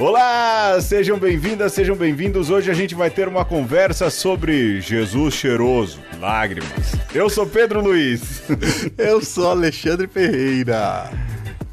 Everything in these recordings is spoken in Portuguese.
Olá, sejam bem-vindas, sejam bem-vindos. Hoje a gente vai ter uma conversa sobre Jesus cheiroso, lágrimas. Eu sou Pedro Luiz. Eu sou Alexandre Ferreira.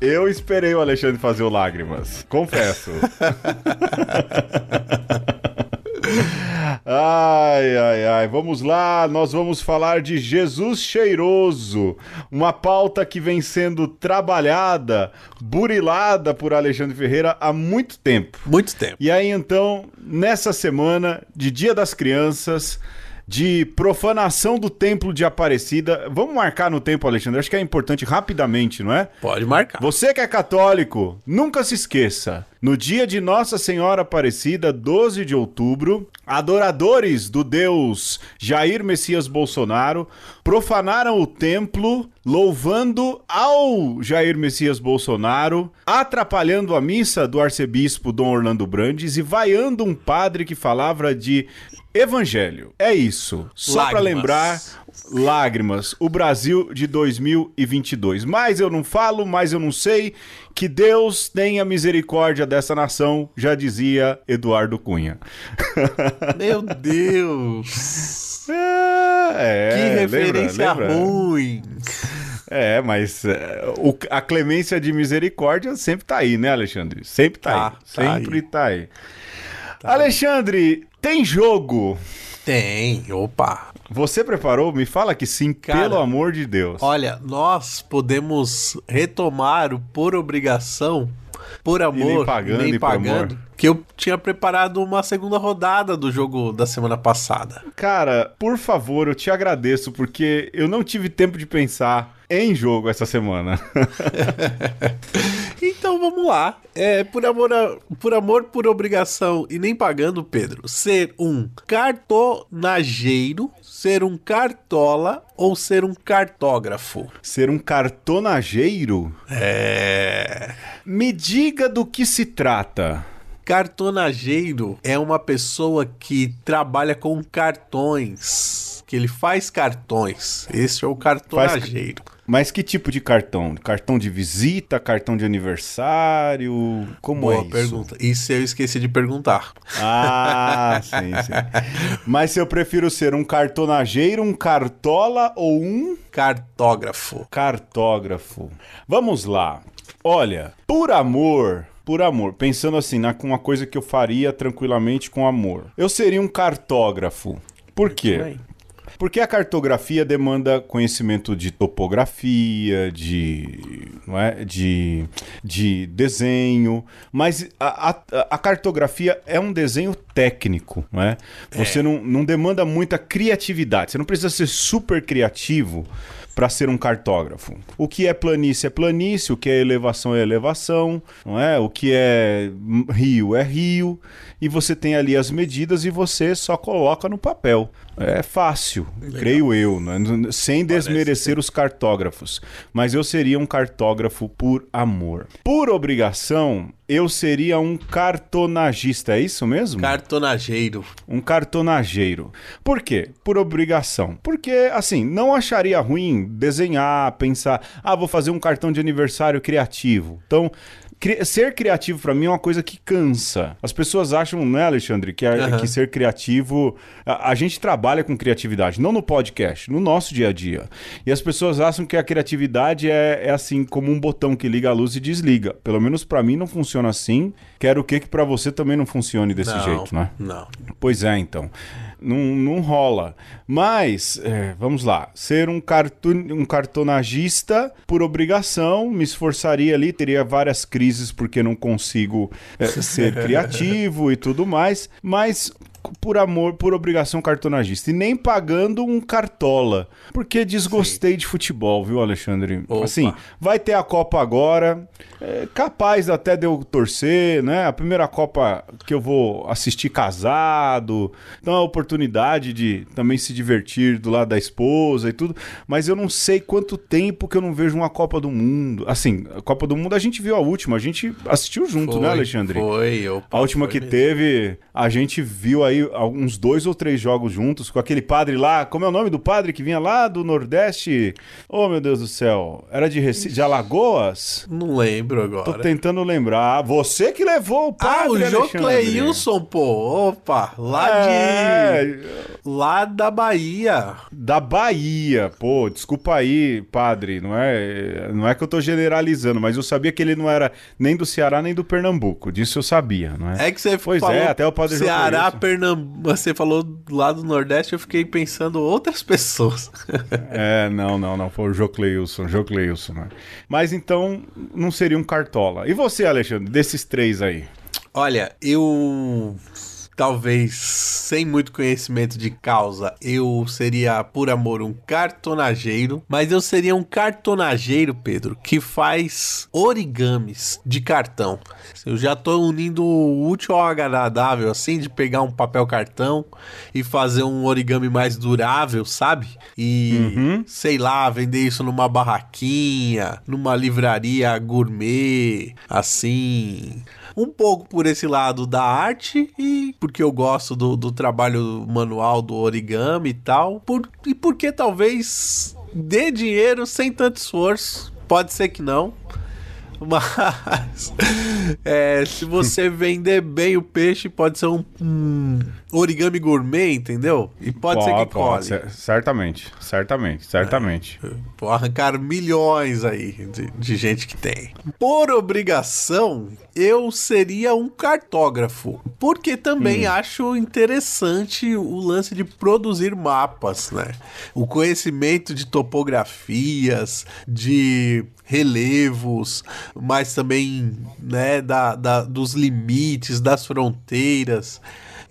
Eu esperei o Alexandre fazer o lágrimas, confesso. Ai, ai, ai. Vamos lá, nós vamos falar de Jesus cheiroso. Uma pauta que vem sendo trabalhada, burilada por Alexandre Ferreira há muito tempo. Muito tempo. E aí, então, nessa semana de Dia das Crianças, de profanação do templo de Aparecida. Vamos marcar no tempo, Alexandre. Acho que é importante rapidamente, não é? Pode marcar. Você que é católico, nunca se esqueça. No dia de Nossa Senhora Aparecida, 12 de outubro, adoradores do deus Jair Messias Bolsonaro profanaram o templo, louvando ao Jair Messias Bolsonaro, atrapalhando a missa do arcebispo Dom Orlando Brandes e vaiando um padre que falava de Evangelho. É isso. Só para lembrar, lágrimas. O Brasil de 2022. Mais eu não falo, mais eu não sei. Que Deus tenha misericórdia dessa nação, já dizia Eduardo Cunha. Meu Deus! É, que referência lembra, lembra? ruim! É, mas é, o, a clemência de misericórdia sempre tá aí, né, Alexandre? Sempre tá, tá aí. Tá sempre aí. tá aí. Tá Alexandre, tem jogo? Tem, opa. Você preparou? Me fala que sim, Cara, pelo amor de Deus. Olha, nós podemos retomar o por obrigação, por amor, e nem pagando, nem pagando que eu tinha preparado uma segunda rodada do jogo da semana passada. Cara, por favor, eu te agradeço, porque eu não tive tempo de pensar em jogo essa semana. então vamos lá. É, por, amor a, por amor, por obrigação e nem pagando, Pedro, ser um cartonageiro, ser um cartola ou ser um cartógrafo? Ser um cartonageiro? É. Me diga do que se trata. Cartonageiro é uma pessoa que trabalha com cartões, que ele faz cartões. Esse é o cartonageiro. Faz... Mas que tipo de cartão? Cartão de visita, cartão de aniversário? Como Boa é isso? pergunta. Isso eu esqueci de perguntar. Ah, sim, sim. Mas se eu prefiro ser um cartonageiro, um cartola ou um cartógrafo? Cartógrafo. Vamos lá. Olha, por amor, por amor, pensando assim, na uma coisa que eu faria tranquilamente com amor. Eu seria um cartógrafo. Por quê? Porque a cartografia demanda conhecimento de topografia, de, não é? de, de desenho, mas a, a, a cartografia é um desenho técnico, não é? Você é. Não, não demanda muita criatividade, você não precisa ser super criativo para ser um cartógrafo. O que é planície é planície, o que é elevação é elevação, não é? O que é rio é rio, e você tem ali as medidas e você só coloca no papel. É fácil, Legal. creio eu, né? sem desmerecer os cartógrafos. Mas eu seria um cartógrafo por amor. Por obrigação, eu seria um cartonagista, é isso mesmo? Cartonageiro. Um cartonageiro. Por quê? Por obrigação. Porque, assim, não acharia ruim desenhar, pensar, ah, vou fazer um cartão de aniversário criativo. Então, ser criativo para mim é uma coisa que cansa. As pessoas acham, né, Alexandre, que, a, uhum. que ser criativo. A, a, gente trabalha com criatividade, não no podcast, no nosso dia a dia. E as pessoas acham que a criatividade é, é assim, como um botão que liga a luz e desliga. Pelo menos para mim não funciona assim. Quero o que que para você também não funcione desse não, jeito, né? Não. Pois é, então não, não rola. Mas, é, vamos lá, ser um, cartun, um cartonagista por obrigação, me esforçaria ali, teria várias crises porque não consigo é, ser criativo e tudo mais, mas por amor, por obrigação cartonagista. E nem pagando um cartola. Porque desgostei Sim. de futebol, viu, Alexandre? Opa. Assim, vai ter a Copa agora. É capaz até de eu torcer, né? A primeira Copa que eu vou assistir casado. Então a oportunidade de também se divertir do lado da esposa e tudo. Mas eu não sei quanto tempo que eu não vejo uma Copa do Mundo. Assim, a Copa do Mundo a gente viu a última. A gente assistiu junto, né, foi, né, Alexandre? Foi, opa, A última foi que mesmo. teve, a gente viu aí aí uns dois ou três jogos juntos com aquele padre lá. Como é o nome do padre que vinha lá do Nordeste? Oh, meu Deus do céu. Era de, Recife, de Alagoas? Não lembro agora. Tô tentando lembrar. Você que levou o padre. Ah, o João Cleilson, pô. Opa, lá é... de. Lá da Bahia. Da Bahia, pô. Desculpa aí, padre. Não é, não é que eu tô generalizando, mas eu sabia que ele não era nem do Ceará nem do Pernambuco. Disso eu sabia, não é? É que você pois falou. É, até o padre Ceará, Pernambuco. Você falou lá do Nordeste, eu fiquei pensando outras pessoas. é, não, não, não. Foi o Jocleilson, Jocleilson, né? Mas então não seria um cartola. E você, Alexandre, desses três aí? Olha, eu talvez sem muito conhecimento de causa, eu seria por amor um cartonageiro, mas eu seria um cartonageiro, Pedro, que faz origamis de cartão. Eu já tô unindo o útil ao agradável, assim, de pegar um papel cartão e fazer um origami mais durável, sabe? E, uhum. sei lá, vender isso numa barraquinha, numa livraria gourmet, assim um pouco por esse lado da arte e porque eu gosto do, do trabalho manual do origami e tal, por, e porque talvez dê dinheiro sem tanto esforço. Pode ser que não. Mas é, se você vender bem o peixe, pode ser um, um origami gourmet, entendeu? E pode, ser que pode, colhe. Certamente, certamente, certamente. É, vou arrancar milhões aí de, de gente que tem. Por obrigação, eu seria um cartógrafo, porque também hum. acho interessante o lance de produzir mapas, né? O conhecimento de topografias, de relevos, mas também né, da, da, dos limites, das fronteiras.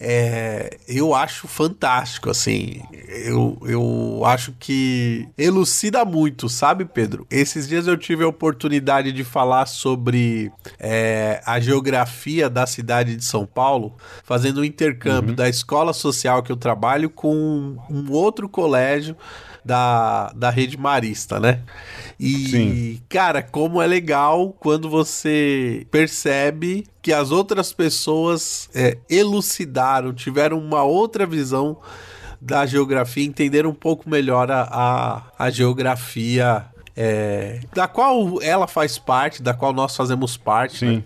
É, eu acho fantástico, assim. Eu, eu acho que elucida muito, sabe, Pedro? Esses dias eu tive a oportunidade de falar sobre é, a geografia da cidade de São Paulo, fazendo um intercâmbio uhum. da escola social que eu trabalho com um outro colégio da, da rede marista, né? E, Sim. cara, como é legal quando você percebe que as outras pessoas é, elucidaram, tiveram uma outra visão da geografia, entenderam um pouco melhor a, a, a geografia é, da qual ela faz parte, da qual nós fazemos parte. Sim. Né?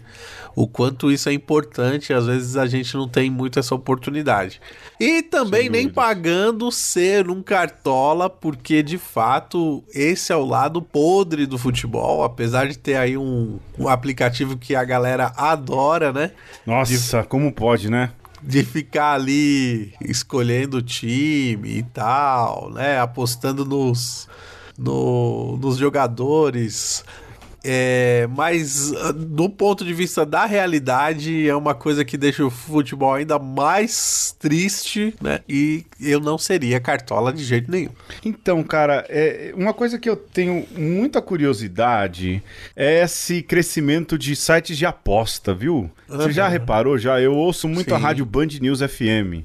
O quanto isso é importante, às vezes a gente não tem muito essa oportunidade. E também nem pagando ser um cartola, porque de fato esse é o lado podre do futebol, apesar de ter aí um, um aplicativo que a galera adora, né? Nossa, de... como pode, né? de ficar ali escolhendo o time e tal, né? Apostando nos, no, nos jogadores. É, mas ah, do ponto de vista da realidade, é uma coisa que deixa o futebol ainda mais triste, né? E eu não seria cartola de jeito nenhum. Então, cara, é, uma coisa que eu tenho muita curiosidade é esse crescimento de sites de aposta, viu? Você uhum. já reparou? Já eu ouço muito Sim. a rádio Band News FM.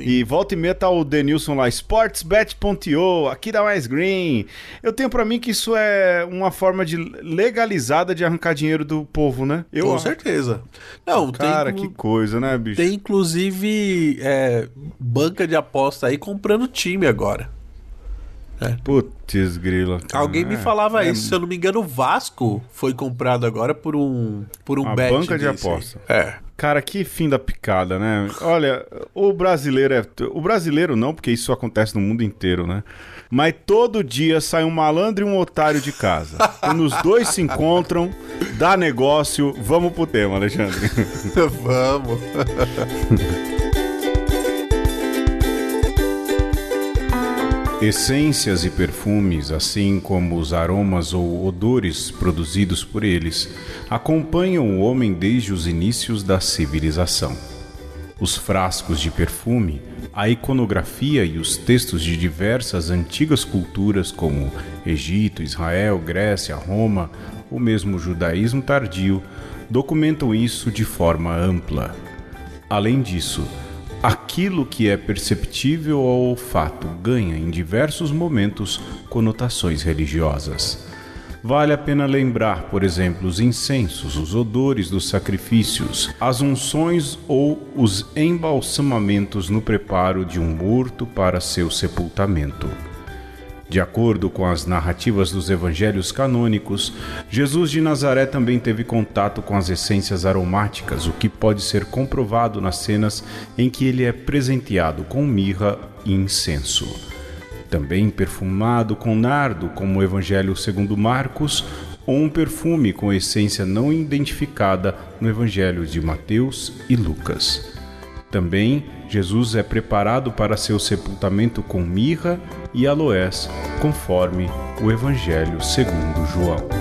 Sim. E volta e meia tá o Denilson lá, sportsbet.io, aqui da Mais Green. Eu tenho para mim que isso é uma forma de legalizada de arrancar dinheiro do povo, né? Eu, Com certeza. Não, Cara, tem, que coisa, né, bicho? Tem inclusive é, banca de aposta aí comprando time agora. É. Putz, grila. Alguém me é, falava é, isso, se eu não me engano, o Vasco foi comprado agora por um por um bet banca de aposta. É. Cara, que fim da picada, né? Olha, o brasileiro é. O brasileiro não, porque isso acontece no mundo inteiro, né? Mas todo dia sai um malandro e um otário de casa. Quando os dois se encontram, dá negócio. Vamos pro tema, Alexandre. Vamos. Essências e perfumes, assim como os aromas ou odores produzidos por eles, acompanham o homem desde os inícios da civilização. Os frascos de perfume, a iconografia e os textos de diversas antigas culturas como Egito, Israel, Grécia, Roma, ou mesmo judaísmo tardio, documentam isso de forma ampla. Além disso, Aquilo que é perceptível ao olfato ganha em diversos momentos conotações religiosas. Vale a pena lembrar, por exemplo, os incensos, os odores dos sacrifícios, as unções ou os embalsamamentos no preparo de um morto para seu sepultamento. De acordo com as narrativas dos evangelhos canônicos, Jesus de Nazaré também teve contato com as essências aromáticas, o que pode ser comprovado nas cenas em que ele é presenteado com mirra e incenso. Também perfumado com nardo, como o Evangelho segundo Marcos, ou um perfume com essência não identificada no Evangelho de Mateus e Lucas. Também Jesus é preparado para seu sepultamento com mirra e aloés, conforme o Evangelho segundo João.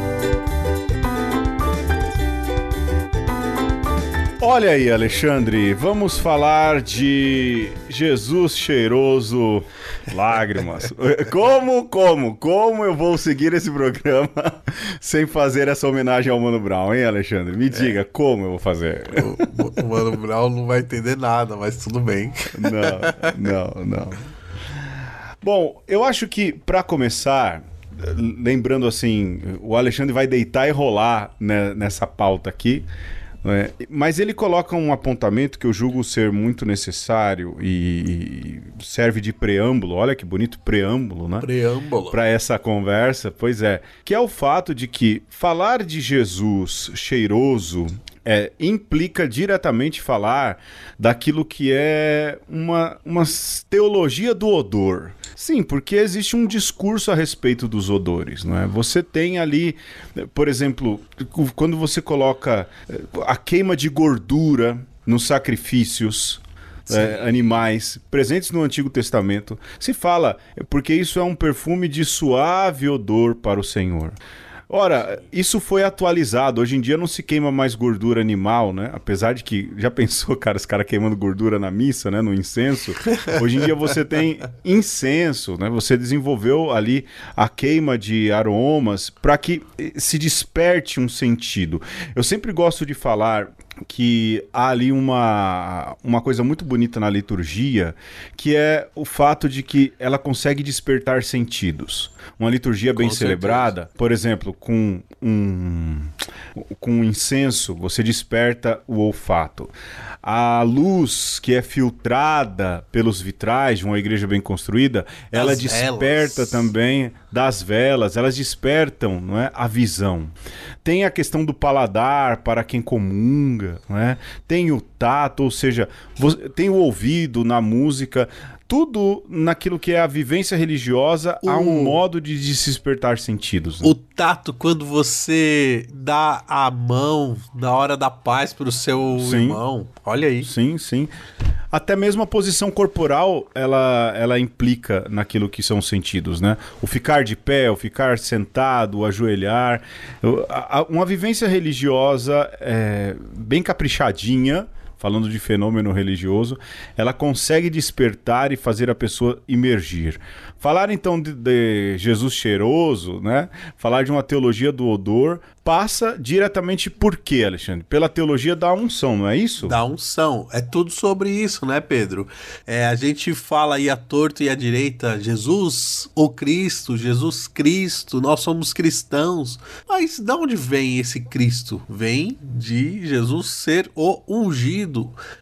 Olha aí, Alexandre, vamos falar de Jesus cheiroso lágrimas. Como, como, como eu vou seguir esse programa sem fazer essa homenagem ao Mano Brown, hein, Alexandre? Me diga, é. como eu vou fazer? O, o Mano Brown não vai entender nada, mas tudo bem. Não, não, não. Bom, eu acho que para começar, lembrando assim, o Alexandre vai deitar e rolar né, nessa pauta aqui. É, mas ele coloca um apontamento que eu julgo ser muito necessário e serve de preâmbulo. Olha que bonito preâmbulo, né? Preâmbulo. Para essa conversa, pois é. Que é o fato de que falar de Jesus cheiroso é, implica diretamente falar daquilo que é uma, uma teologia do odor. Sim, porque existe um discurso a respeito dos odores, não é? Você tem ali, por exemplo, quando você coloca eh, a queima de gordura nos sacrifícios, é, animais presentes no Antigo Testamento. Se fala, porque isso é um perfume de suave odor para o Senhor. Ora, isso foi atualizado. Hoje em dia não se queima mais gordura animal, né? Apesar de que, já pensou, cara, os caras queimando gordura na missa, né? No incenso. Hoje em dia você tem incenso, né? Você desenvolveu ali a queima de aromas para que se desperte um sentido. Eu sempre gosto de falar que há ali uma, uma coisa muito bonita na liturgia, que é o fato de que ela consegue despertar sentidos. Uma liturgia bem celebrada, por exemplo, com um, com um incenso, você desperta o olfato. A luz que é filtrada pelos vitrais de uma igreja bem construída, ela desperta velas. também das velas, elas despertam não é, a visão. Tem a questão do paladar para quem comunga, não é? tem o tato, ou seja, tem o ouvido na música tudo naquilo que é a vivência religiosa o... há um modo de, se despertar sentidos. Né? O tato, quando você dá a mão na hora da paz para o seu sim. irmão. Olha aí. Sim, sim. Até mesmo a posição corporal, ela, ela implica naquilo que são sentidos, né? O ficar de pé, o ficar sentado, o ajoelhar. Uma vivência religiosa é, bem caprichadinha, falando de fenômeno religioso, ela consegue despertar e fazer a pessoa emergir. Falar então de, de, Jesus cheiroso, né? Falar de uma teologia do odor passa diretamente por quê, Alexandre? Pela teologia da unção, não é isso? Da unção. É tudo sobre isso, né, Pedro? É, a gente fala aí a torto e a direita, Jesus, o Cristo, Jesus Cristo, nós somos cristãos. Mas de onde vem esse Cristo? Vem de Jesus ser o ungido.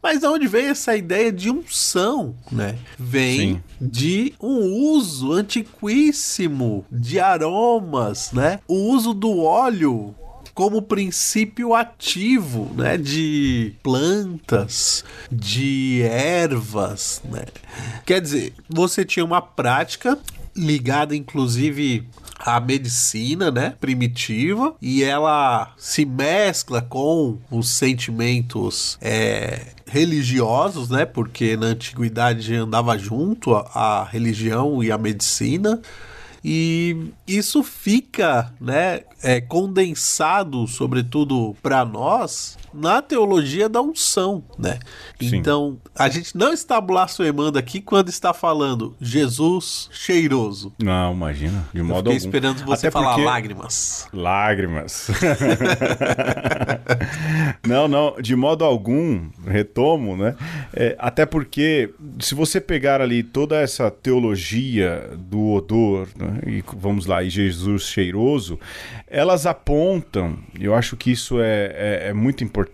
Mas de onde vem essa ideia de unção, né? Vem Sim. de um uso uso antiquíssimo de aromas, né? O uso do óleo como princípio ativo, né, de plantas, de ervas, né? Quer dizer, você tinha uma prática ligada inclusive à medicina, né, primitiva, e ela se mescla com os sentimentos é, religiosos, né? Porque na antiguidade andava junto a, a religião e a medicina. E isso fica, né, é, condensado, sobretudo para nós, na teologia da unção, né? Sim. Então, a gente não está blasfemando aqui quando está falando Jesus cheiroso. Não, imagina, de modo Eu algum. esperando você Até falar porque... lágrimas. Lágrimas. não, não, de modo algum, retomo, né? É, até porque, se você pegar ali toda essa teologia do odor, né? E vamos lá, e Jesus cheiroso, elas apontam, eu acho que isso é, é, é muito importante,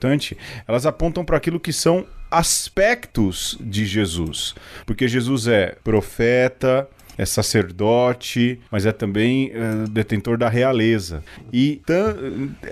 elas apontam para aquilo que são aspectos de Jesus. Porque Jesus é profeta, é sacerdote, mas é também uh, detentor da realeza. E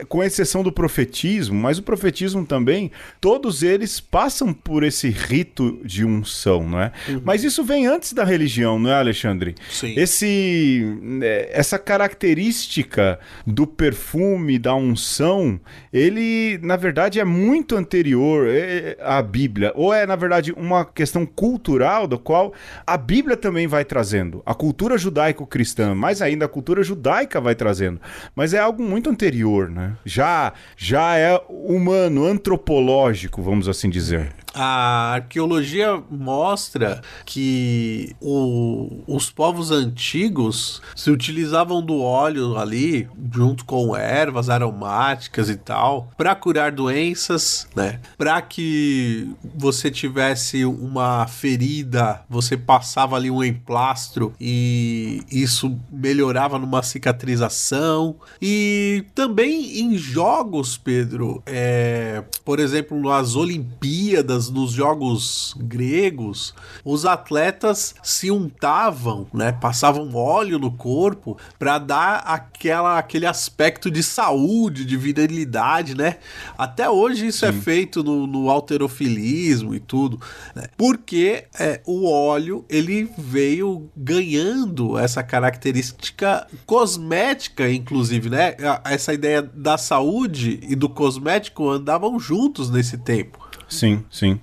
com exceção do profetismo, mas o profetismo também, todos eles passam por esse rito de unção, não é? Uhum. Mas isso vem antes da religião, não é, Alexandre? Sim. Esse, eh, essa característica do perfume, da unção, ele, na verdade, é muito anterior eh, à Bíblia. Ou é, na verdade, uma questão cultural, do qual a Bíblia também vai trazendo trazendo. A cultura judaico-cristã, mais ainda a cultura judaica vai trazendo. Mas é algo muito anterior, né? Já, já é humano, antropológico, vamos assim dizer. A arqueologia mostra que o, os povos antigos se utilizavam do óleo ali, junto com ervas aromáticas e tal, para curar doenças, né? Para que você tivesse uma ferida, você passava ali um emplastro e isso melhorava numa cicatrização. E também em jogos, Pedro, é, por exemplo, nas Olimpíadas nos jogos gregos, os atletas se untavam, né, passavam óleo no corpo para dar aquela, aquele aspecto de saúde, de virilidade, né? Até hoje isso é Sim. é feito no, no alterofilismo e tudo, né? porque é, o óleo ele veio ganhando essa característica cosmética, inclusive, né? Essa ideia da saúde e do cosmético andavam juntos nesse tempo. Sim, sim.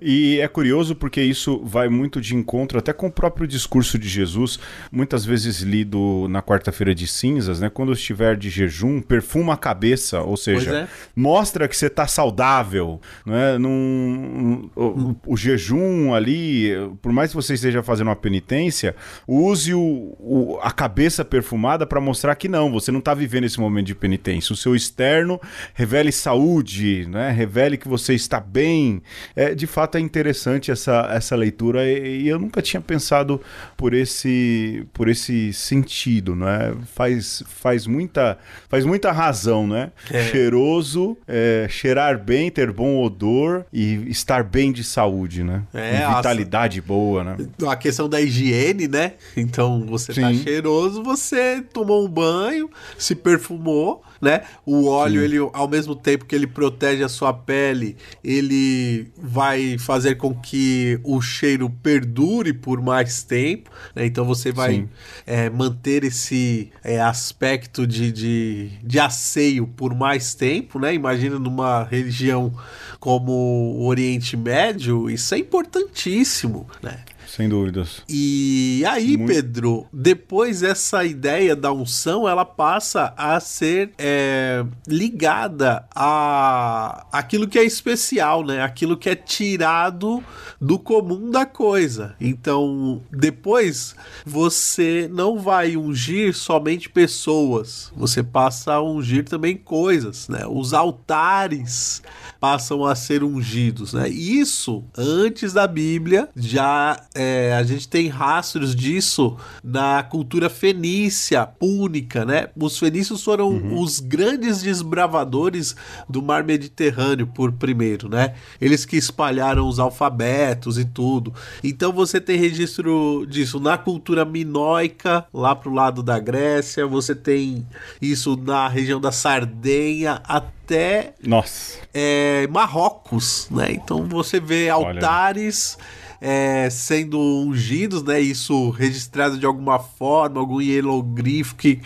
E é curioso porque isso vai muito de encontro até com o próprio discurso de Jesus, muitas vezes lido na quarta-feira de cinzas, né? Quando estiver de jejum, perfuma a cabeça, ou seja, é. mostra que você está saudável, né? Num, o, o, jejum ali, por mais que você esteja fazendo uma penitência, use o, o a cabeça perfumada para mostrar que não, você não está vivendo esse momento de penitência. O seu externo revele saúde, né? Revele que você está bem bem. É, de fato é interessante essa, essa leitura e, e, eu nunca tinha pensado por esse, por esse sentido, não é? Faz, faz, muita, faz muita razão, né? É. Cheiroso, é, cheirar bem, ter bom odor e estar bem de saúde, né? É, vitalidade boa, né? A questão da higiene, né? Então você tá Sim. tá cheiroso, você tomou um banho, se perfumou né? O óleo, Sim. ele, ao mesmo tempo que ele protege a sua pele, ele vai fazer com que o cheiro perdure por mais tempo, né? Então você vai é, manter esse é, aspecto de, de, de asseio por mais tempo, né? Imagina numa religião como o Oriente Médio, isso é importantíssimo, né? Sem dúvidas. E aí, Muito... Pedro, depois essa ideia da unção, ela passa a ser é, ligada a aquilo que é especial, né? Aquilo que é tirado do comum da coisa. Então, depois você não vai ungir somente pessoas, você passa a ungir também coisas, né? Os altares passam a ser ungidos, né? Isso antes da Bíblia já é, a gente tem rastros disso na cultura fenícia, púnica, né? Os fenícios foram uhum. os grandes desbravadores do mar Mediterrâneo por primeiro, né? Eles que espalharam os alfabetos e tudo. Então você tem registro disso na cultura minoica, lá pro lado da Grécia, você tem isso na região da Sardenha, até Nossa. É, Marrocos, né? Então você vê altares é, sendo ungidos, né? Isso registrado de alguma forma, algum hieroglifo que,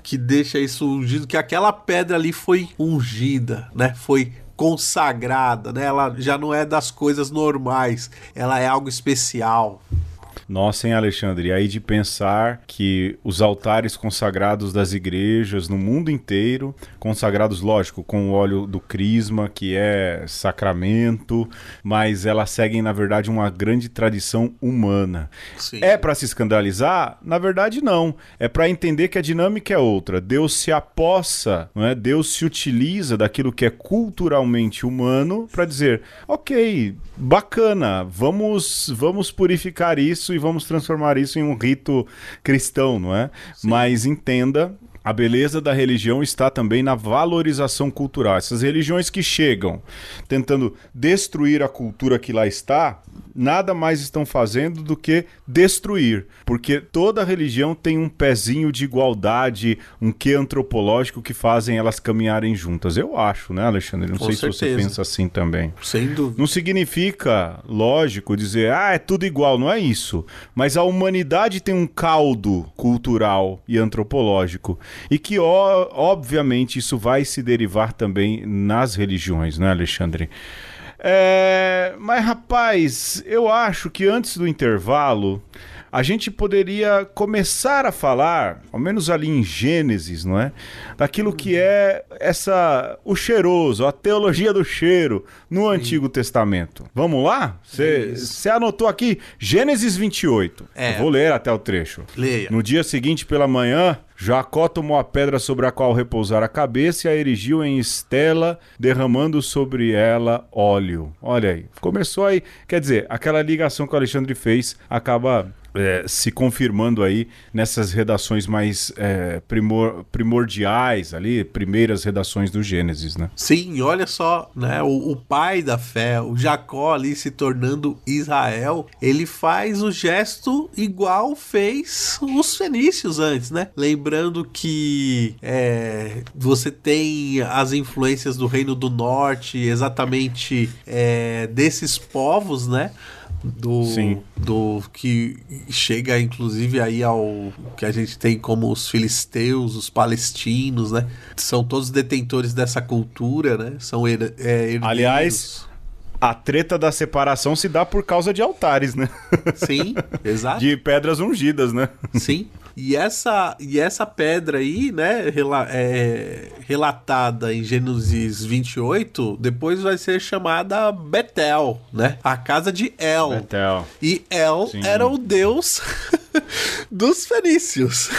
que deixa isso ungido, que aquela pedra ali foi ungida, né? Foi consagrada, né? Ela já não é das coisas normais, ela é algo especial. Nossa, hein, Alexandre? E aí de pensar que os altares consagrados das igrejas no mundo inteiro, consagrados, lógico, com o óleo do crisma, que é sacramento, mas elas seguem, na verdade, uma grande tradição humana. Sim. É para se escandalizar? Na verdade, não. É para entender que a dinâmica é outra. Deus se apossa, não é? Deus se utiliza daquilo que é culturalmente humano para dizer, ok, bacana, vamos, vamos purificar isso e vamos transformar isso em um rito cristão, não é? Sim. Mas entenda a beleza da religião está também na valorização cultural. Essas religiões que chegam tentando destruir a cultura que lá está, nada mais estão fazendo do que destruir, porque toda religião tem um pezinho de igualdade, um que antropológico que fazem elas caminharem juntas. Eu acho, né, Alexandre? Não Com sei certeza. se você pensa assim também. Sem dúvida. Não significa, lógico, dizer, ah, é tudo igual, não é isso. Mas a humanidade tem um caldo cultural e antropológico e que, ó, obviamente, isso vai se derivar também nas religiões, né, Alexandre? É, mas, rapaz, eu acho que antes do intervalo a gente poderia começar a falar, ao menos ali em Gênesis, não é? Daquilo que é essa o cheiroso, a teologia do cheiro no Sim. Antigo Testamento. Vamos lá? Você anotou aqui Gênesis 28. É. Eu vou ler até o trecho. Leia. No dia seguinte pela manhã, Jacó tomou a pedra sobre a qual repousar a cabeça e a erigiu em estela, derramando sobre ela óleo. Olha aí, começou aí. Quer dizer, aquela ligação que o Alexandre fez acaba é, se confirmando aí nessas redações mais é, primor, primordiais ali, primeiras redações do Gênesis, né? Sim, olha só, né? O, o, pai da fé, o Jacó ali se tornando Israel, ele faz o gesto igual fez os fenícios antes, né? Lembrando que é, você tem as influências do Reino do Norte, exatamente é, desses povos, né? Do, Sim. do que chega inclusive aí ao que a gente tem como os filisteus, os palestinos, né? São todos detentores dessa cultura, né? São her é, Aliás, a treta da separação se dá por causa de altares, né? Sim, exato. De pedras ungidas, né? Sim. E essa, e essa pedra aí, né, rela, é, relatada em Gênesis 28, depois vai ser chamada Betel, né? A casa de El. Betel. E El Sim. era o deus dos fenícios.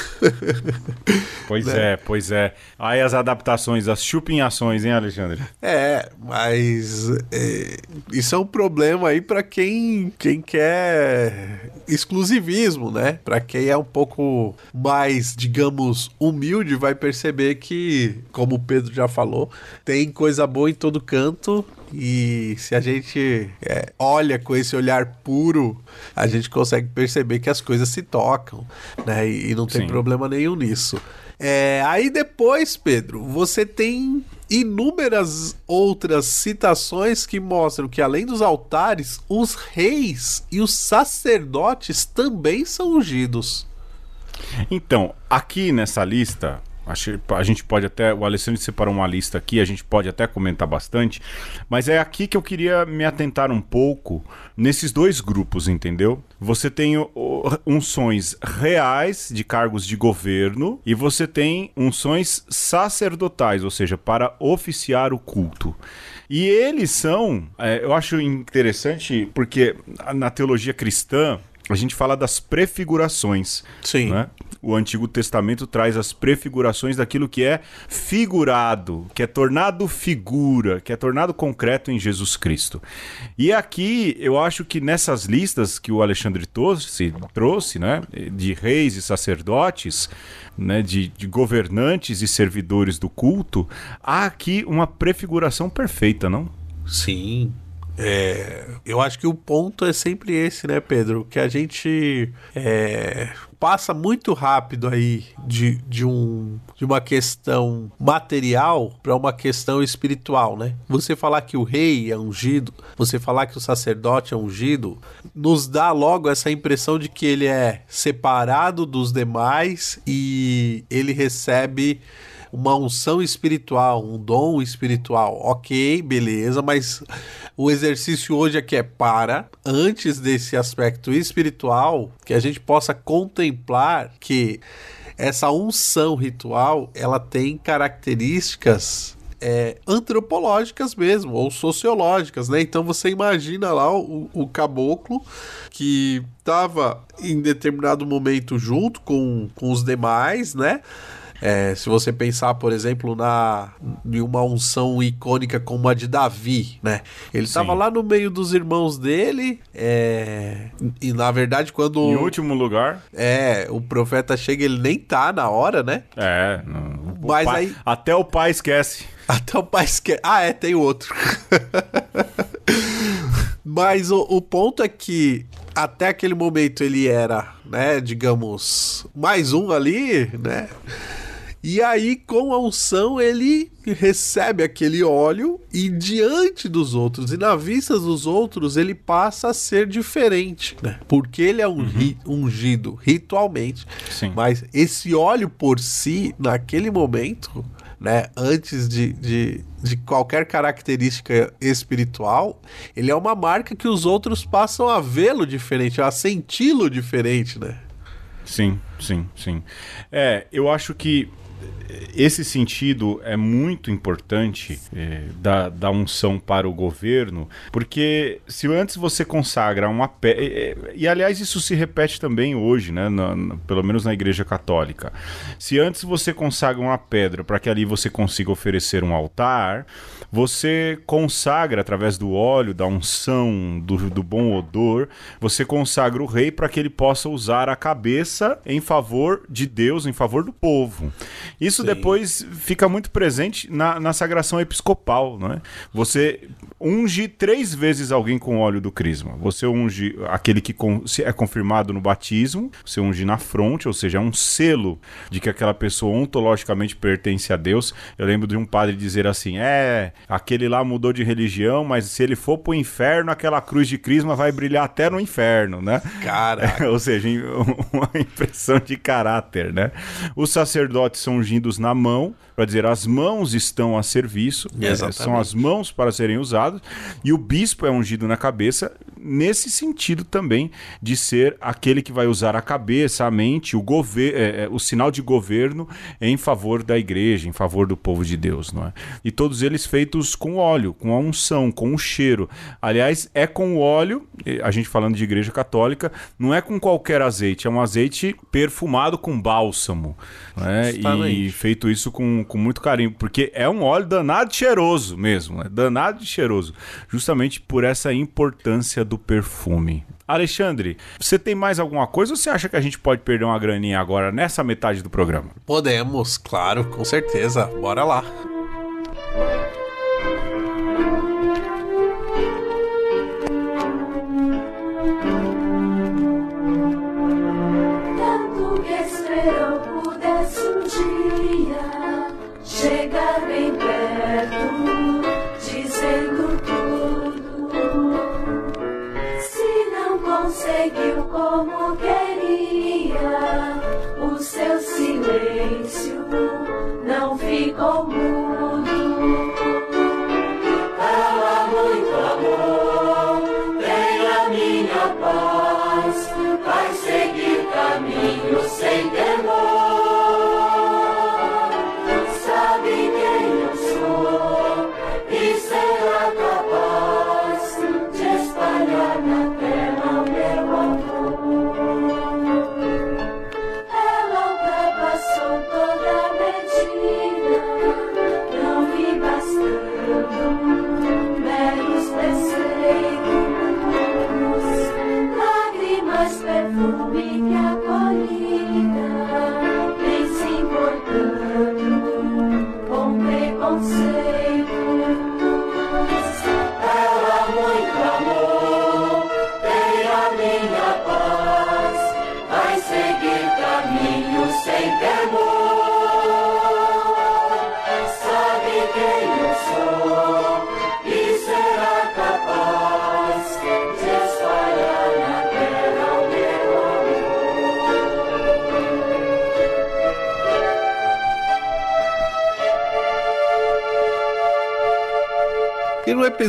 Pois né? é, pois é. Aí as adaptações, as chupinhações, hein, Alexandre? É, mas é, isso é um problema aí para quem, quem quer exclusivismo, né? Para quem é um pouco mais, digamos, humilde, vai perceber que, como o Pedro já falou, tem coisa boa em todo canto e se a gente é, olha com esse olhar puro, a gente consegue perceber que as coisas se tocam, né? E, e não tem Sim. problema nenhum nisso. É, aí depois, Pedro, você tem inúmeras outras citações que mostram que além dos altares, os reis e os sacerdotes também são ungidos. Então, aqui nessa lista, a gente pode até. O Alessandro separou uma lista aqui, a gente pode até comentar bastante. Mas é aqui que eu queria me atentar um pouco nesses dois grupos, entendeu? Você tem unções reais de cargos de governo e você tem unções sacerdotais, ou seja, para oficiar o culto. E eles são, é, eu acho interessante porque na teologia cristã a gente fala das prefigurações. Sim. Né? O Antigo Testamento traz as prefigurações daquilo que é figurado, que é tornado figura, que é tornado concreto em Jesus Cristo. E aqui eu acho que nessas listas que o Alexandre trouxe, trouxe né, de reis e sacerdotes, né, de, de governantes e servidores do culto, há aqui uma prefiguração perfeita, não? Sim, é, eu acho que o ponto é sempre esse, né, Pedro? Que a gente é, passa muito rápido aí de, de, um, de uma questão material para uma questão espiritual, né? Você falar que o rei é ungido, você falar que o sacerdote é ungido, nos dá logo essa impressão de que ele é separado dos demais e ele recebe uma unção espiritual, um dom espiritual. Ok, beleza, mas o exercício hoje aqui é para, antes desse aspecto espiritual, que a gente possa contemplar que essa unção ritual ela tem características é, antropológicas mesmo, ou sociológicas, né? Então você imagina lá o, o caboclo que estava em determinado momento junto com, com os demais, né? É, se você pensar, por exemplo, na em uma unção icônica como a de Davi, né? Ele estava lá no meio dos irmãos dele, é, e na verdade quando em último lugar, é o profeta chega, ele nem tá na hora, né? É, não, mas pai, aí até o pai esquece. Até o pai esquece. Ah, é, tem outro. mas o, o ponto é que até aquele momento ele era, né, digamos, mais um ali, né? E aí, com a unção, ele recebe aquele óleo e diante dos outros e na vista dos outros, ele passa a ser diferente, né? Porque ele é um uhum. ungido ritualmente. Sim. Mas esse óleo por si, naquele momento, né, antes de, de, de, qualquer característica espiritual, ele é uma marca que os outros passam a vê-lo diferente, a senti-lo diferente, né? Sim, sim, sim. É, eu acho que esse sentido é muito importante é, da, da unção para o governo, porque se antes você consagra uma pedra. E, e, aliás, isso se repete também hoje, né? Na, na, pelo menos na Igreja Católica. Se antes você consagra uma pedra para que ali você consiga oferecer um altar, você consagra através do óleo, da unção, do, do bom odor, você consagra o rei para que ele possa usar a cabeça em favor de Deus, em favor do povo. Isso Sim. depois fica muito presente na, na sagração episcopal, não é? Você unge três vezes alguém com óleo do crisma. Você unge aquele que é confirmado no batismo, você unge na fronte, ou seja, é um selo de que aquela pessoa ontologicamente pertence a Deus. Eu lembro de um padre dizer assim: é, aquele lá mudou de religião, mas se ele for pro inferno, aquela cruz de crisma vai brilhar até no inferno, né? Cara. ou seja, uma impressão de caráter, né? Os sacerdotes são ungidos na mão, para dizer as mãos estão a serviço, é, são as mãos para serem usadas, e o bispo é ungido na cabeça, nesse sentido também de ser aquele que vai usar a cabeça, a mente, o, é, é, o sinal de governo em favor da igreja, em favor do povo de Deus, não é? E todos eles feitos com óleo, com a unção, com o cheiro. Aliás, é com o óleo, a gente falando de igreja católica, não é com qualquer azeite, é um azeite perfumado com bálsamo, né? E feito isso com, com muito carinho, porque é um óleo danado cheiroso mesmo, né? danado cheiroso, justamente por essa importância do perfume. Alexandre, você tem mais alguma coisa ou você acha que a gente pode perder uma graninha agora nessa metade do programa? Podemos, claro, com certeza. Bora lá. Silêncio. Não ficou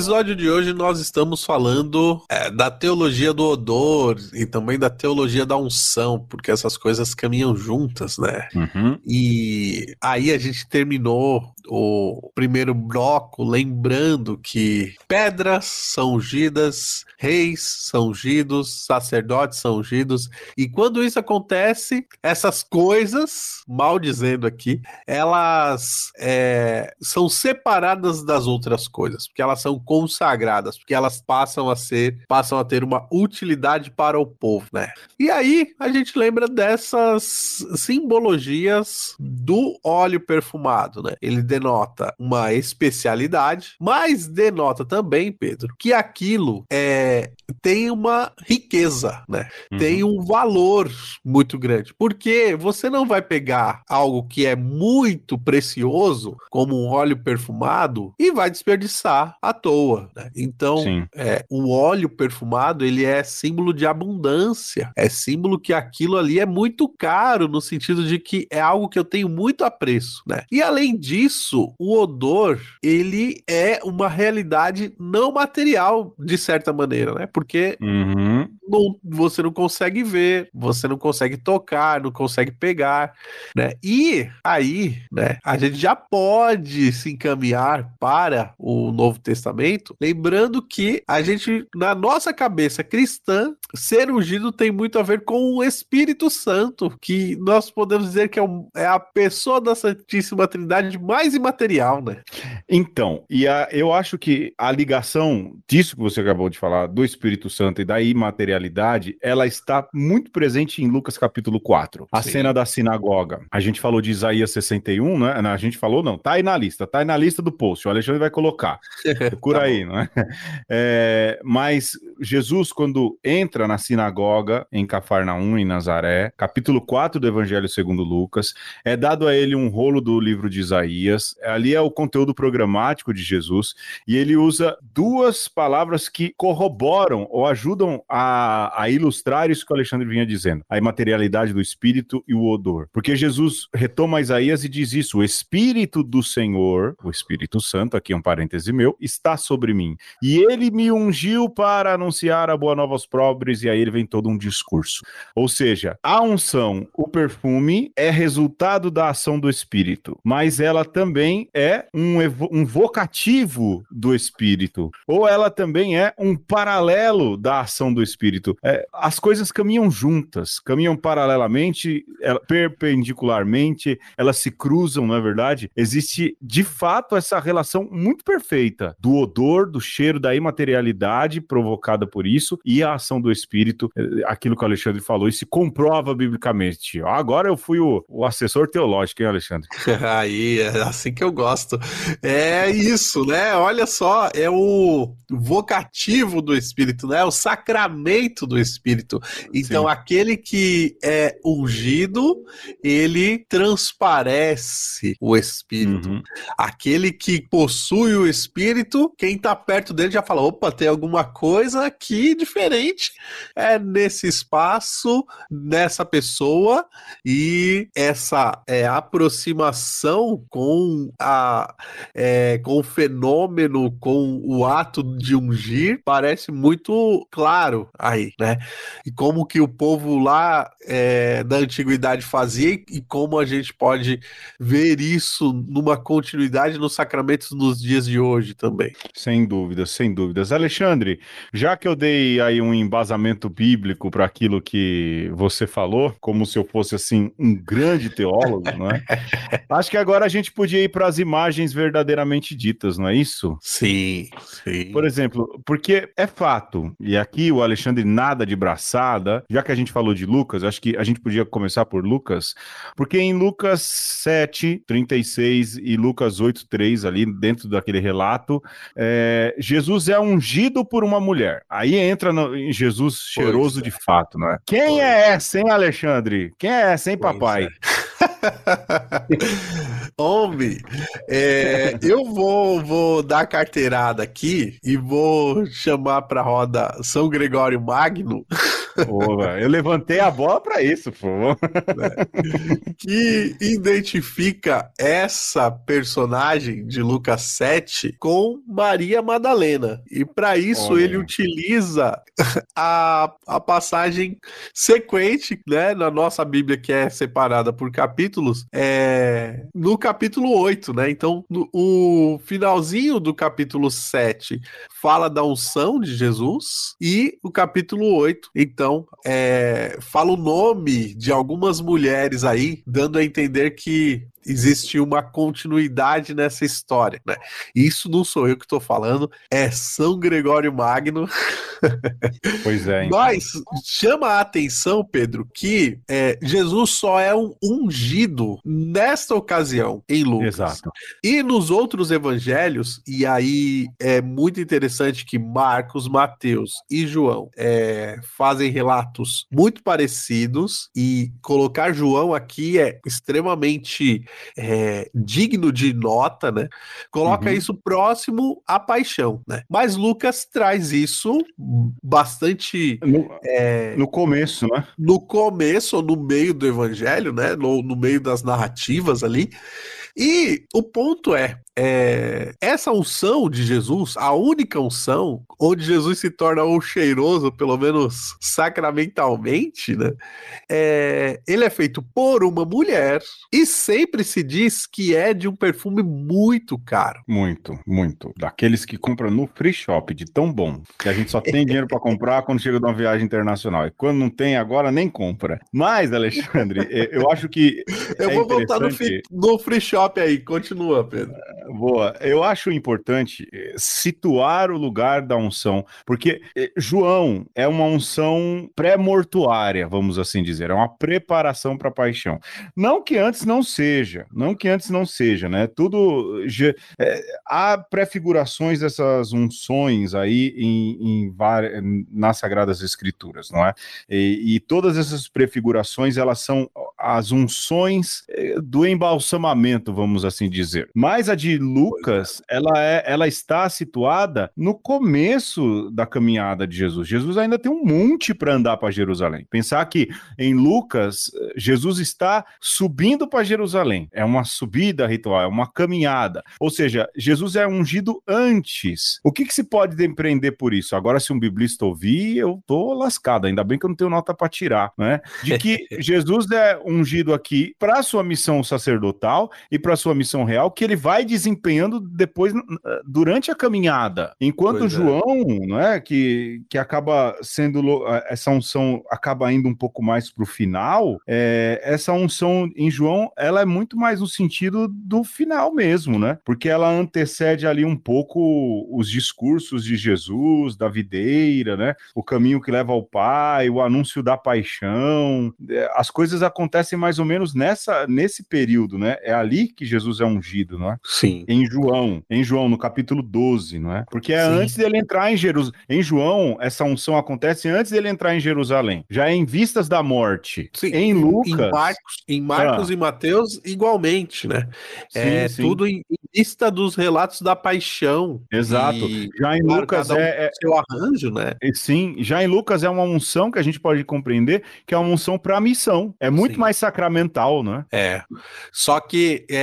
episódio de hoje nós estamos falando é, da teologia do odor e também da teologia da unção, porque essas coisas caminham juntas, né? Uhum. E aí a gente terminou o primeiro bloco lembrando que pedras são ungidas, reis são ungidos, sacerdotes são ungidos, e quando isso acontece, essas coisas, mal dizendo aqui, elas é, são separadas das outras coisas, porque elas são consagradas, porque elas passam a ser, passam a ter uma utilidade para o povo, né? E aí a gente lembra dessas simbologias do óleo perfumado, né? Ele denota uma especialidade, mas denota também, Pedro, que aquilo é tem uma riqueza, né? Uhum. Tem um valor muito grande. Porque você não vai pegar algo que é muito precioso, como um óleo perfumado, e vai desperdiçar à toa. Né? Então, é, o óleo perfumado ele é símbolo de abundância. É símbolo que aquilo ali é muito caro, no sentido de que é algo que eu tenho muito apreço, né? E além disso, o odor, ele é uma realidade não material, de certa maneira, né? Porque uhum. não, você não consegue ver, você não consegue tocar, não consegue pegar, né? E aí, né, a gente já pode se encaminhar para o Novo Testamento, lembrando que a gente, na nossa cabeça cristã, ser ungido tem muito a ver com o Espírito Santo, que nós podemos dizer que é, um, é a pessoa da Santíssima Trindade mais imaterial, né? Então, e a, eu acho que a ligação disso que você acabou de falar, do Espírito Santo e da imaterialidade, ela está muito presente em Lucas capítulo 4. A Sim. cena da sinagoga. A gente falou de Isaías 61, né? A gente falou, não, tá aí na lista, tá aí na lista do post. O Alexandre vai colocar. Procura tá aí, não é? é? Mas Jesus, quando entra na sinagoga em Cafarnaum, em Nazaré, capítulo 4 do Evangelho segundo Lucas, é dado a ele um rolo do livro de Isaías. Ali é o conteúdo programático de Jesus e ele usa duas palavras que corroboram ou ajudam a, a ilustrar isso que o Alexandre vinha dizendo: a imaterialidade do espírito e o odor. Porque Jesus retoma Isaías e diz isso: o Espírito do Senhor, o Espírito Santo, aqui é um parêntese meu, está sobre mim. E ele me ungiu para anunciar a boa nova aos pobres, e aí ele vem todo um discurso. Ou seja, a unção, o perfume, é resultado da ação do Espírito, mas ela também é um, um vocativo do Espírito, ou ela também é um paralelo da ação do Espírito. É, as coisas caminham juntas, caminham paralelamente, perpendicularmente, elas se cruzam, não é verdade? Existe, de fato, essa relação muito perfeita do odor, do cheiro, da imaterialidade provocada por isso e a ação do Espírito, é, aquilo que o Alexandre falou, e se comprova biblicamente. Agora eu fui o, o assessor teológico, hein, Alexandre? Aí, é assim que eu gosto. É isso, né? Olha só, é o vocativo do Espírito, né? O sacramento do Espírito. Então, Sim. aquele que é ungido, ele transparece o Espírito. Uhum. Aquele que possui o Espírito, quem tá perto dele já fala: opa, tem alguma coisa aqui diferente é, nesse espaço, nessa pessoa, e essa é, aproximação com, a, é, com o fenômeno, com o ato de ungir, parece muito claro aí, né? E como que o povo lá é, da antiguidade fazia e como a gente pode ver isso numa continuidade nos sacramentos nos dias de hoje também. Sem dúvidas, sem dúvidas. Alexandre, já que eu dei aí um embasamento bíblico para aquilo que você falou, como se eu fosse assim um grande teólogo, não é? Acho que agora a gente podia para as imagens verdadeiramente ditas, não é isso? Sim, sim. Por exemplo, porque é fato, e aqui o Alexandre nada de braçada, já que a gente falou de Lucas, acho que a gente podia começar por Lucas, porque em Lucas 7, 36 e Lucas 8, 3, ali dentro daquele relato, é, Jesus é ungido por uma mulher. Aí entra no, em Jesus cheiroso é. de fato, não é? Quem pois. é essa, hein, Alexandre? Quem é essa, hein, papai? Homem, é, eu vou, vou dar carteirada aqui e vou chamar para roda São Gregório Magno eu levantei a bola para isso, pô. que identifica essa personagem de Lucas 7 com Maria Madalena. E para isso Olha. ele utiliza a, a passagem sequente, né, na nossa Bíblia que é separada por capítulos, é no capítulo 8, né? Então, no, o finalzinho do capítulo 7 fala da unção de Jesus e o capítulo 8, então, é, fala o nome de algumas mulheres aí, dando a entender que existe uma continuidade nessa história, né? Isso não sou eu que estou falando, é São Gregório Magno. Pois é. Então. Mas chama a atenção, Pedro, que é, Jesus só é um ungido nesta ocasião em Lucas. Exato. E nos outros evangelhos, e aí é muito interessante que Marcos, Mateus e João é, fazem relatos muito parecidos e colocar João aqui é extremamente é, digno de nota, né? Coloca uhum. isso próximo à paixão, né? Mas Lucas traz isso bastante no, é, no começo, né? No começo ou no meio do evangelho, né? No, no meio das narrativas ali. E o ponto é, é, essa unção de Jesus, a única unção onde Jesus se torna o cheiroso, pelo menos sacramentalmente, né? É, ele é feito por uma mulher e sempre se diz que é de um perfume muito caro. Muito, muito. Daqueles que compram no free shop, de tão bom, que a gente só tem dinheiro para comprar quando chega de uma viagem internacional. E quando não tem, agora nem compra. Mas, Alexandre, eu acho que. Eu é vou voltar no no free shop aí, continua, Pedro. Boa. Eu acho importante eh, situar o lugar da unção, porque eh, João é uma unção pré-mortuária, vamos assim dizer, é uma preparação para a paixão. Não que antes não seja, não que antes não seja, né? Tudo é, há prefigurações dessas unções aí em, em nas sagradas escrituras, não é? E, e todas essas prefigurações elas são as unções do embalsamamento, vamos assim dizer. Mas a de Lucas, ela, é, ela está situada no começo da caminhada de Jesus. Jesus ainda tem um monte para andar para Jerusalém. Pensar que em Lucas, Jesus está subindo para Jerusalém. É uma subida ritual, é uma caminhada. Ou seja, Jesus é ungido antes. O que, que se pode depreender por isso? Agora, se um biblista ouvir, eu tô lascado. Ainda bem que eu não tenho nota para tirar, né? De que Jesus é ungido aqui para sua missão sacerdotal e para sua missão real, que ele vai desempenhando depois durante a caminhada. Enquanto pois é. João, é. não é, que, que acaba sendo essa unção acaba indo um pouco mais para o final, é, essa unção em João, ela é muito mais no sentido do final mesmo, né? Porque ela antecede ali um pouco os discursos de Jesus, da videira, né? O caminho que leva ao Pai, o anúncio da paixão. É, as coisas acontecem mais ou menos nessa nesse período, né? É ali que Jesus é ungido, não é? Sim. Em João, em João, no capítulo 12, não é? Porque é Sim. antes dele entrar em Jerusalém. Em João, essa unção acontece antes dele entrar em Jerusalém. Já é em vistas da morte. Sim. Em Lucas. Em Marcos, em Marcos ah. e Mateus, igualmente, né? Sim, é sim. tudo em, vista dos relatos da paixão. Exato. E, já em claro, Lucas um é, é. Seu arranjo, né? Sim, já em Lucas é uma unção que a gente pode compreender que é uma unção para a missão. É muito sim. mais sacramental, né? É. Só que, é...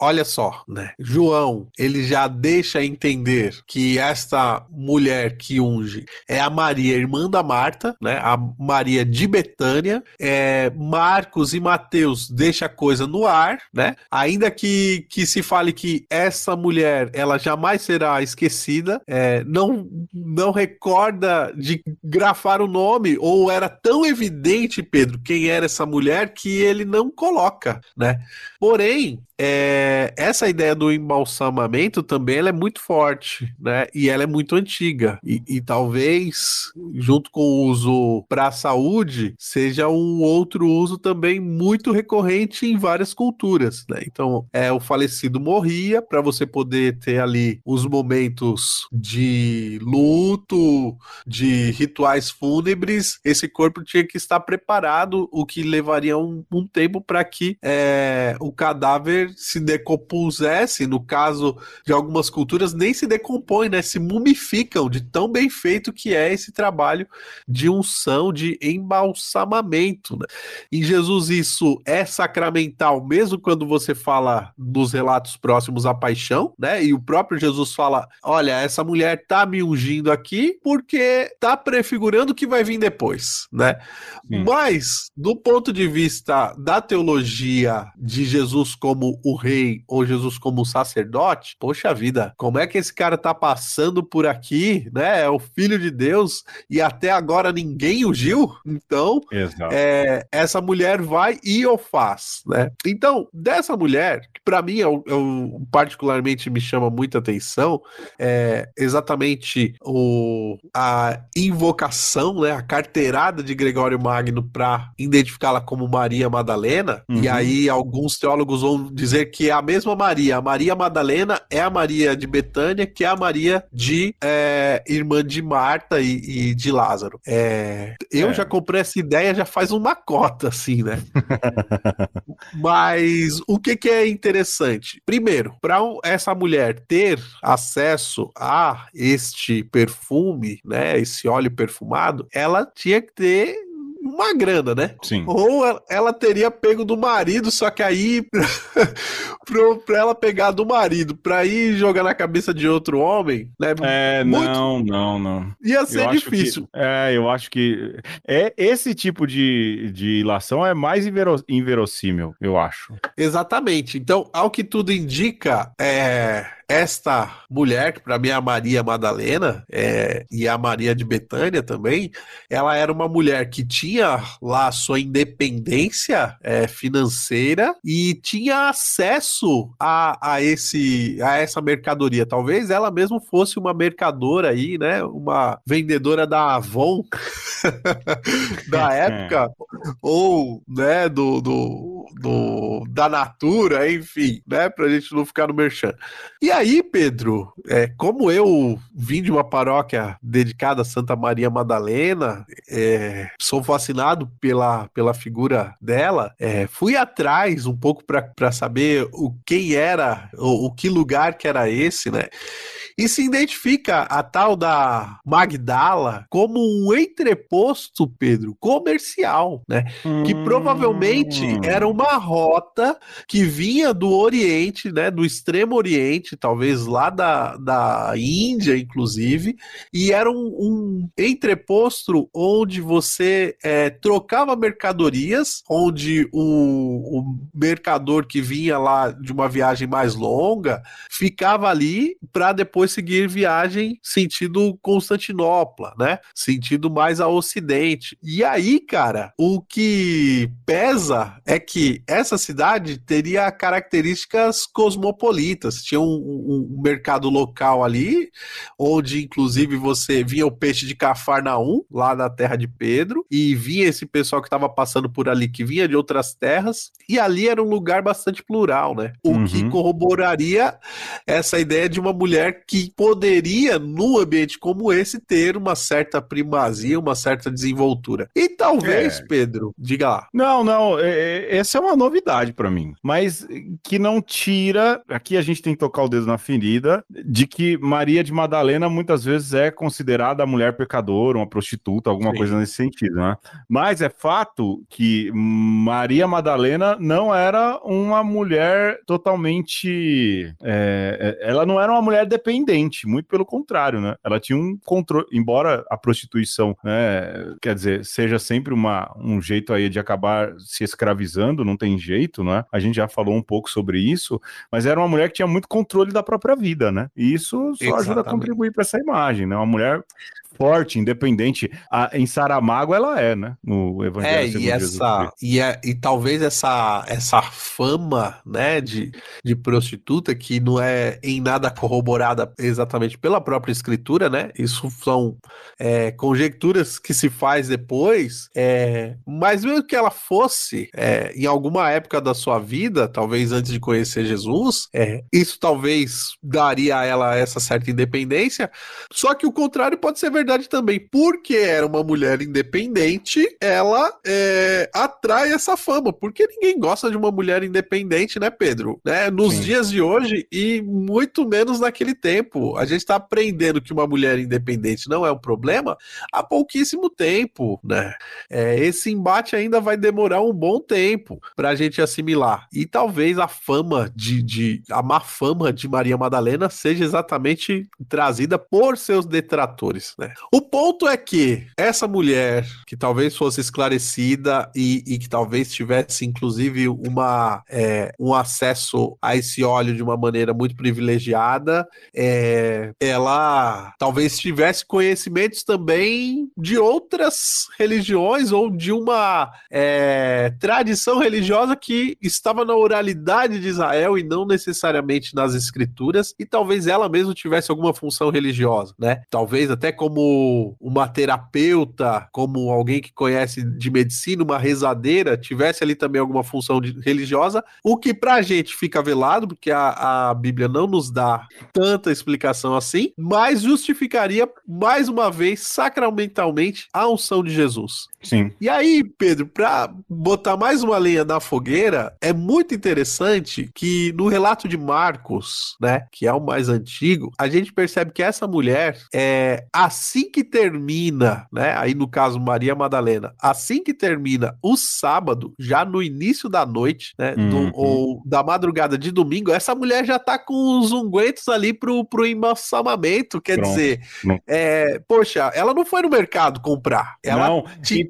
olha só, né? João, ele já deixa entender que esta mulher que unge é a Maria, irmã da Marta, né? A Maria de Betânia. É... Marcos e Mateus deixa a coisa no ar, né? Ainda que, que se fale que essa mulher, ela jamais será esquecida, é... não, não recorda de grafar o nome, ou era tão evidente, Pedro, quem era essa mulher, que ele não coloca, né? Porém, playing é, essa ideia do embalsamamento também ela é muito forte, né? E ela é muito antiga. E, e talvez, junto com o uso para a saúde, seja um outro uso também muito recorrente em várias culturas, né? Então, é, o falecido morria para você poder ter ali os momentos de luto, de rituais fúnebres. Esse corpo tinha que estar preparado, o que levaria um, um tempo para que é, o cadáver se decompusesse, no caso de algumas culturas, nem se decompõe, né? Se mumificam de tão bem feito que é esse trabalho de unção, de embalsamamento. Né? Em Jesus, isso é sacramental, mesmo quando você fala nos relatos próximos à paixão, né? E o próprio Jesus fala: olha, essa mulher tá me ungindo aqui porque tá prefigurando o que vai vir depois, né? Sim. Mas, do ponto de vista da teologia de Jesus como o rei ou Jesus como sacerdote, poxa vida, como é que esse cara tá passando por aqui, né? É o filho de Deus e até agora ninguém ungiu? Então, é, essa mulher vai e o faz, né? Então, dessa mulher, que para mim é o, é o, particularmente me chama muita atenção, é exatamente o, a invocação, né? A carteirada de Gregório Magno para identificá-la como Maria Madalena, uhum. e aí alguns teólogos vão dizer que é a mesma Maria. A Maria Madalena é a Maria de Betânia, que é a Maria de é, irmã de Marta e, e de Lázaro. É, eu é. já comprei essa ideia já faz uma cota, assim, né? Mas o que, que é interessante? Primeiro, para essa mulher ter acesso a este perfume, né, esse óleo perfumado, ela tinha que ter uma grana, né? Sim. Ou ela teria pego do marido, só que aí, pra ela pegar do marido, pra ir jogar na cabeça de outro homem, né? É, muito... não, não, não. Ia ser eu difícil. Que, é, eu acho que é, esse tipo de, de ilação é mais invero, inverossímil, eu acho. Exatamente. Então, ao que tudo indica, é esta mulher, que para mim é a Maria Madalena, é, e a Maria de Betânia também, ela era uma mulher que tinha lá sua independência é, financeira e tinha acesso a, a, esse, a essa mercadoria. Talvez ela mesmo fosse uma mercadora aí, né? Uma vendedora da Avon da época, ou né, do, do, do, da Natura, enfim, né? Pra gente não ficar no merchan. E aí, aí, Pedro, é, como eu vim de uma paróquia dedicada a Santa Maria Madalena, é, sou fascinado pela, pela figura dela, é, fui atrás um pouco para saber o quem era, o, o que lugar que era esse, né? E se identifica a tal da Magdala como um entreposto, Pedro, comercial, né? Hum. Que provavelmente era uma rota que vinha do Oriente, né? Do Extremo Oriente, talvez lá da, da Índia, inclusive, e era um, um entreposto onde você é, trocava mercadorias, onde o, o mercador que vinha lá de uma viagem mais longa ficava ali para depois seguir viagem sentido Constantinopla, né? Sentido mais a ocidente. E aí, cara, o que pesa é que essa cidade teria características cosmopolitas. Tinha um, um, um mercado local ali, onde inclusive você via o peixe de Cafarnaum, lá na terra de Pedro, e via esse pessoal que estava passando por ali, que vinha de outras terras, e ali era um lugar bastante plural, né? O uhum. que corroboraria essa ideia de uma mulher que poderia, num ambiente como esse, ter uma certa primazia, uma certa desenvoltura. E talvez, é. Pedro, diga lá. Não, não, é, é essa é uma novidade para mim, mas que não tira, aqui a gente tem que tocar o dedo na ferida, de que Maria de Madalena muitas vezes é considerada a mulher pecadora, uma prostituta, alguma Sim. coisa nesse sentido, né? Mas é fato que Maria Madalena não era uma mulher totalmente. É, é ela não era uma mulher dependente muito pelo contrário, né? Ela tinha um controle, embora a prostituição, né, quer dizer, seja sempre uma, um jeito aí de acabar se escravizando, não tem jeito, né? A gente já falou um pouco sobre isso, mas era uma mulher que tinha muito controle da própria vida, né? E isso só Exatamente. ajuda a contribuir para essa imagem, né? Uma mulher forte, independente. A, em Saramago ela é, né? No Evangelho é, e essa e, é, e talvez essa essa fama, né, de, de prostituta que não é em nada corroborada exatamente pela própria escritura, né? Isso são é, conjecturas que se faz depois. É, mas mesmo que ela fosse é, em alguma época da sua vida, talvez antes de conhecer Jesus, é, isso talvez talvez daria a ela essa certa independência. Só que o contrário pode ser verdade também. Porque era uma mulher independente, ela é, atrai essa fama. Porque ninguém gosta de uma mulher independente, né, Pedro? Né? Nos Sim. dias de hoje e muito menos naquele tempo. A gente está aprendendo que uma mulher independente não é um problema há pouquíssimo tempo, né? É, esse embate ainda vai demorar um bom tempo para a gente assimilar. E talvez a fama de, de a má fama de Maria Madalena seja exatamente trazida por seus detratores. Né? O ponto é que essa mulher, que talvez fosse esclarecida e, e que talvez tivesse, inclusive, uma, é, um acesso a esse óleo de uma maneira muito privilegiada, é, ela talvez tivesse conhecimentos também de outras religiões ou de uma é, tradição religiosa que estava na oralidade de Israel e não necessariamente nas escrituras, e talvez ela mesma tivesse alguma função religiosa, né? Talvez até como uma terapeuta, como alguém que conhece de medicina, uma rezadeira, tivesse ali também alguma função de, religiosa, o que pra gente fica velado, porque a, a Bíblia não nos dá tanta explicação assim, mas justificaria mais uma vez sacramentalmente a unção de Jesus. Sim. E aí, Pedro, para botar mais uma lenha na fogueira, é muito interessante que no relato de Marcos, né, que é o mais antigo, a gente percebe que essa mulher é assim que termina, né, aí no caso Maria Madalena, assim que termina o sábado, já no início da noite, né, uhum. do, ou da madrugada de domingo, essa mulher já tá com os ungüentos ali pro, pro embalsamamento, quer Pronto. dizer, é, poxa, ela não foi no mercado comprar, não,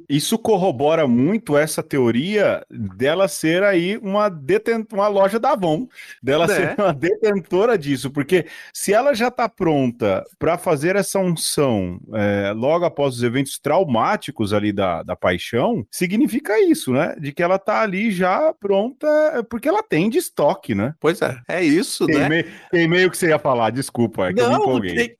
isso corrobora muito essa teoria dela ser aí uma, detent... uma loja da Avon, dela é. ser uma detentora disso, porque se ela já está pronta para fazer essa unção é, logo após os eventos traumáticos ali da, da paixão, significa isso, né? De que ela está ali já pronta, porque ela tem de estoque, né? Pois é, é isso, queimei, né? Queimei o que você ia falar, desculpa, é que Não, eu me empolguei.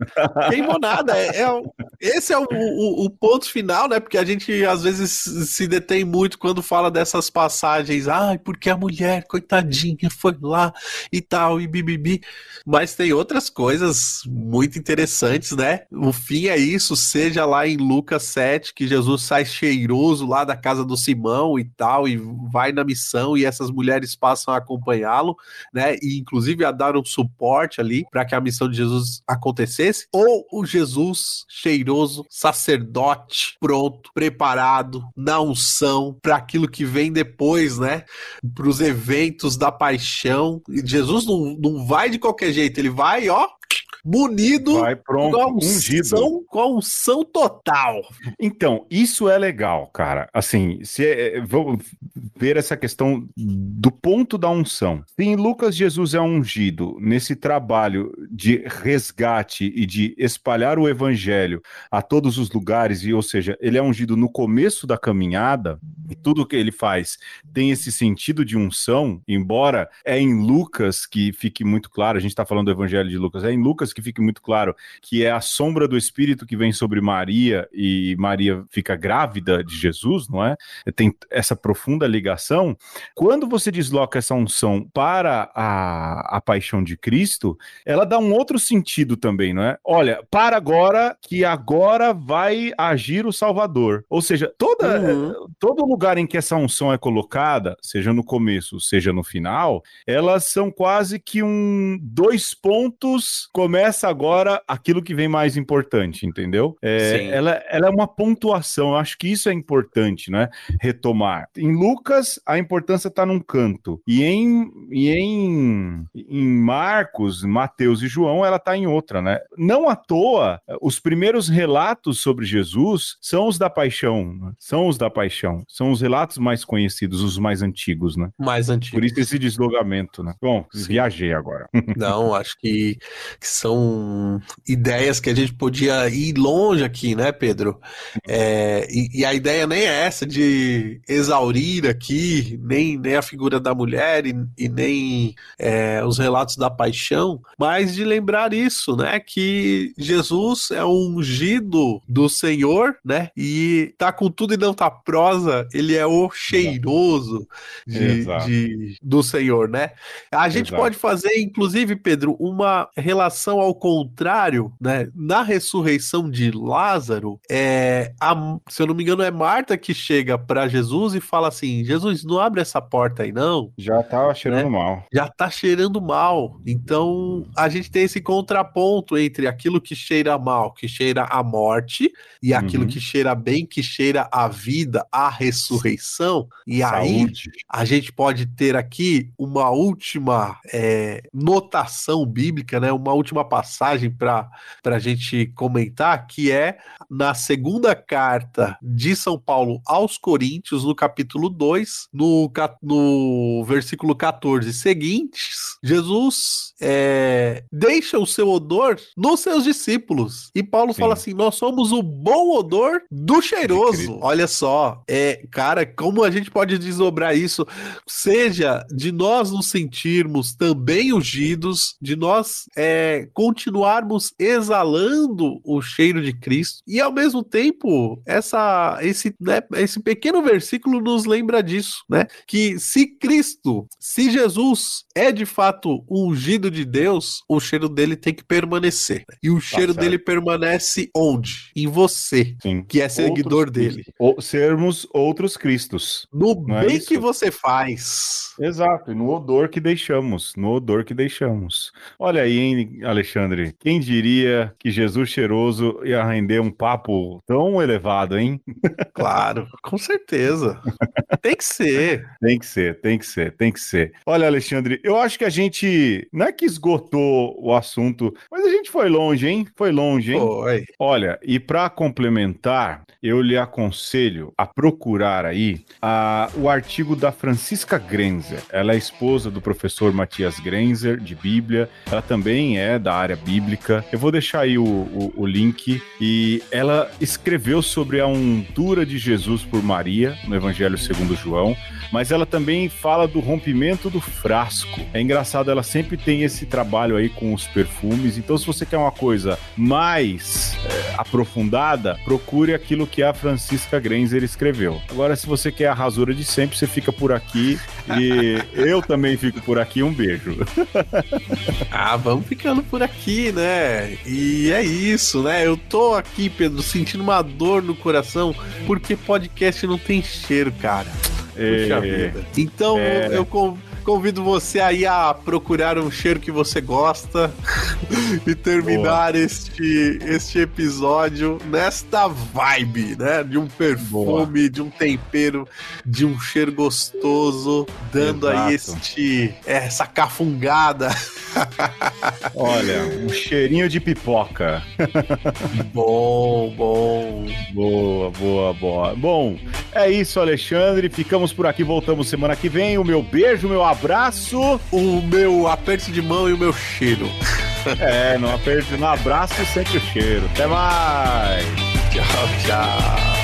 Queimou nada, é, é, esse é o, o, o ponto final, né? Porque a gente às vezes se detém muito quando fala dessas passagens. Ai, porque a mulher, coitadinha, foi lá e tal, e bibibi. Mas tem outras coisas muito interessantes, né? O fim é isso, seja lá em Lucas 7, que Jesus sai cheiroso lá da casa do Simão e tal, e vai na missão, e essas mulheres passam a acompanhá-lo, né? E inclusive a dar um suporte ali para que a missão de Jesus acontecesse. Ou o Jesus cheiroso, sacerdote, pronto, preparado na unção para aquilo que vem depois, né? Para os eventos da paixão. Jesus não, não vai de qualquer jeito, ele vai, ó, munido Vai pronto, com a unção, com total. Então, isso é legal, cara. Assim, se é, vamos ver essa questão do ponto da unção. Se em Lucas Jesus é ungido nesse trabalho de resgate e de espalhar o evangelho a todos os lugares, e ou seja, ele é ungido no começo da caminhada, e tudo que ele faz tem esse sentido de unção, embora é em Lucas que fique muito claro, a gente está falando do evangelho de Lucas, é em Lucas que fique muito claro que é a sombra do Espírito que vem sobre Maria e Maria fica grávida de Jesus, não é? Tem essa profunda ligação. Quando você desloca essa unção para a, a paixão de Cristo, ela dá um outro sentido também, não é? Olha, para agora que agora vai agir o Salvador. Ou seja, toda, uhum. todo lugar em que essa unção é colocada, seja no começo, seja no final, elas são quase que um dois pontos começa agora aquilo que vem mais importante, entendeu? É, ela, ela é uma pontuação, eu acho que isso é importante, né? Retomar. Em Lucas, a importância está num canto, e em, e em, em Marcos, Mateus e João, ela está em outra, né? Não à toa, os primeiros relatos sobre Jesus são os da paixão, né? são os da paixão, são os relatos mais conhecidos, os mais antigos, né? Mais antigos. Por isso esse deslogamento, né? Bom, Sim. viajei agora. Não, acho que, que são ideias que a gente podia ir longe aqui, né, Pedro? É, e, e, a ideia nem é essa de exaurir aqui, nem, nem a figura da mulher e, e nem é, os relatos da paixão, mas de lembrar isso, né? Que Jesus é um ungido do Senhor, né? E tá com tudo e não tá prosa ele é o cheiroso de, de- do Senhor, né? A gente Exato. pode fazer, inclusive, Pedro, uma relação ao contrário, né? Na ressurreição de Lázaro, é, a- se eu não me engano, é Marta que chega para Jesus e fala assim: Jesus, não abre essa porta aí, não. Já tava cheirando Né? mal. Já tá cheirando mal. Então a gente tem esse contraponto entre aquilo que cheira mal, que cheira a morte, e aquilo Uhum. que cheira bem, que cheira a vida, a ressurreição. E aí Saúde. a gente pode ter aqui uma última é, notação bíblica, né? Uma última passagem para a gente comentar, que é na segunda carta de São Paulo aos Coríntios, no capítulo 2, no, no versículo 14 seguintes, Jesus é, deixa o seu odor nos seus discípulos. E Paulo Sim. fala assim: nós somos o bom odor do cheiroso. Olha só, é, cara, como a gente pode desdobrar isso? Seja de nós nos sentirmos também ungidos, de nós é, continuarmos exalando o cheiro de Cristo, e ao mesmo tempo, essa, esse, né, esse pequeno versículo nos lembra disso, né? Que se Cristo, se Jesus é de fato ungido de Deus, o cheiro dele tem que permanecer. E o cheiro certo. dele permanece onde? Em você, Sim. que é seguidor Outros dele. Ou sermos outros Cristos. No é bem isso? que você faz. Exato, e no odor que deixamos, no odor que deixamos. Olha aí, hein, Alexandre, quem diria que Jesus cheiroso ia render um papo tão elevado, hein? Claro, com certeza. Tem que ser. Tem que ser, tem que ser, tem que ser. Olha, Alexandre, eu acho que a gente não é que esgotou o assunto, mas a gente foi longe, hein? Foi longe, hein? Foi. Olha, e para complementar, eu lhe aconselho a procurar aí a- o artigo da Francisca Grenzer. Ela é esposa do professor Matias Grenzer, de Bíblia. Ela também é da área bíblica. Eu vou deixar aí o, o- o link. E ela escreveu sobre a untura de Jesus por Maria, no Evangelho segundo João. Mas ela também fala do rompimento do frasco. É engraçado, ela sempre tem esse trabalho aí com os perfumes. Então, se você quer uma coisa mais é, aprofundada, procure aquilo que a Francisca Grenzer escreveu. Agora, se você quer a rasura de sempre, você fica por aqui. E eu também fico por aqui. Um beijo. Ah, vamos ficando por aqui, né? E é isso, né? Eu tô aqui, Pedro, sentindo uma dor no coração porque podcast não tem cheiro, cara. Puxa É, vida. Então É. eu con- convido você aí a procurar um cheiro que você gosta e terminar este, este episódio nesta vibe, né? De um perfume, de um tempero, de um cheiro gostoso, dando aí Exato. este essa cafungada. Olha, um cheirinho de pipoca. Bom, bom. Boa, boa, boa. Bom, é isso, Alexandre. Ficamos por aqui, voltamos semana que vem. O meu beijo, meu abraço. O meu aperto de mão e o meu cheiro. É, não aperte, no abraço sempre o cheiro. Até mais. Tchau, tchau.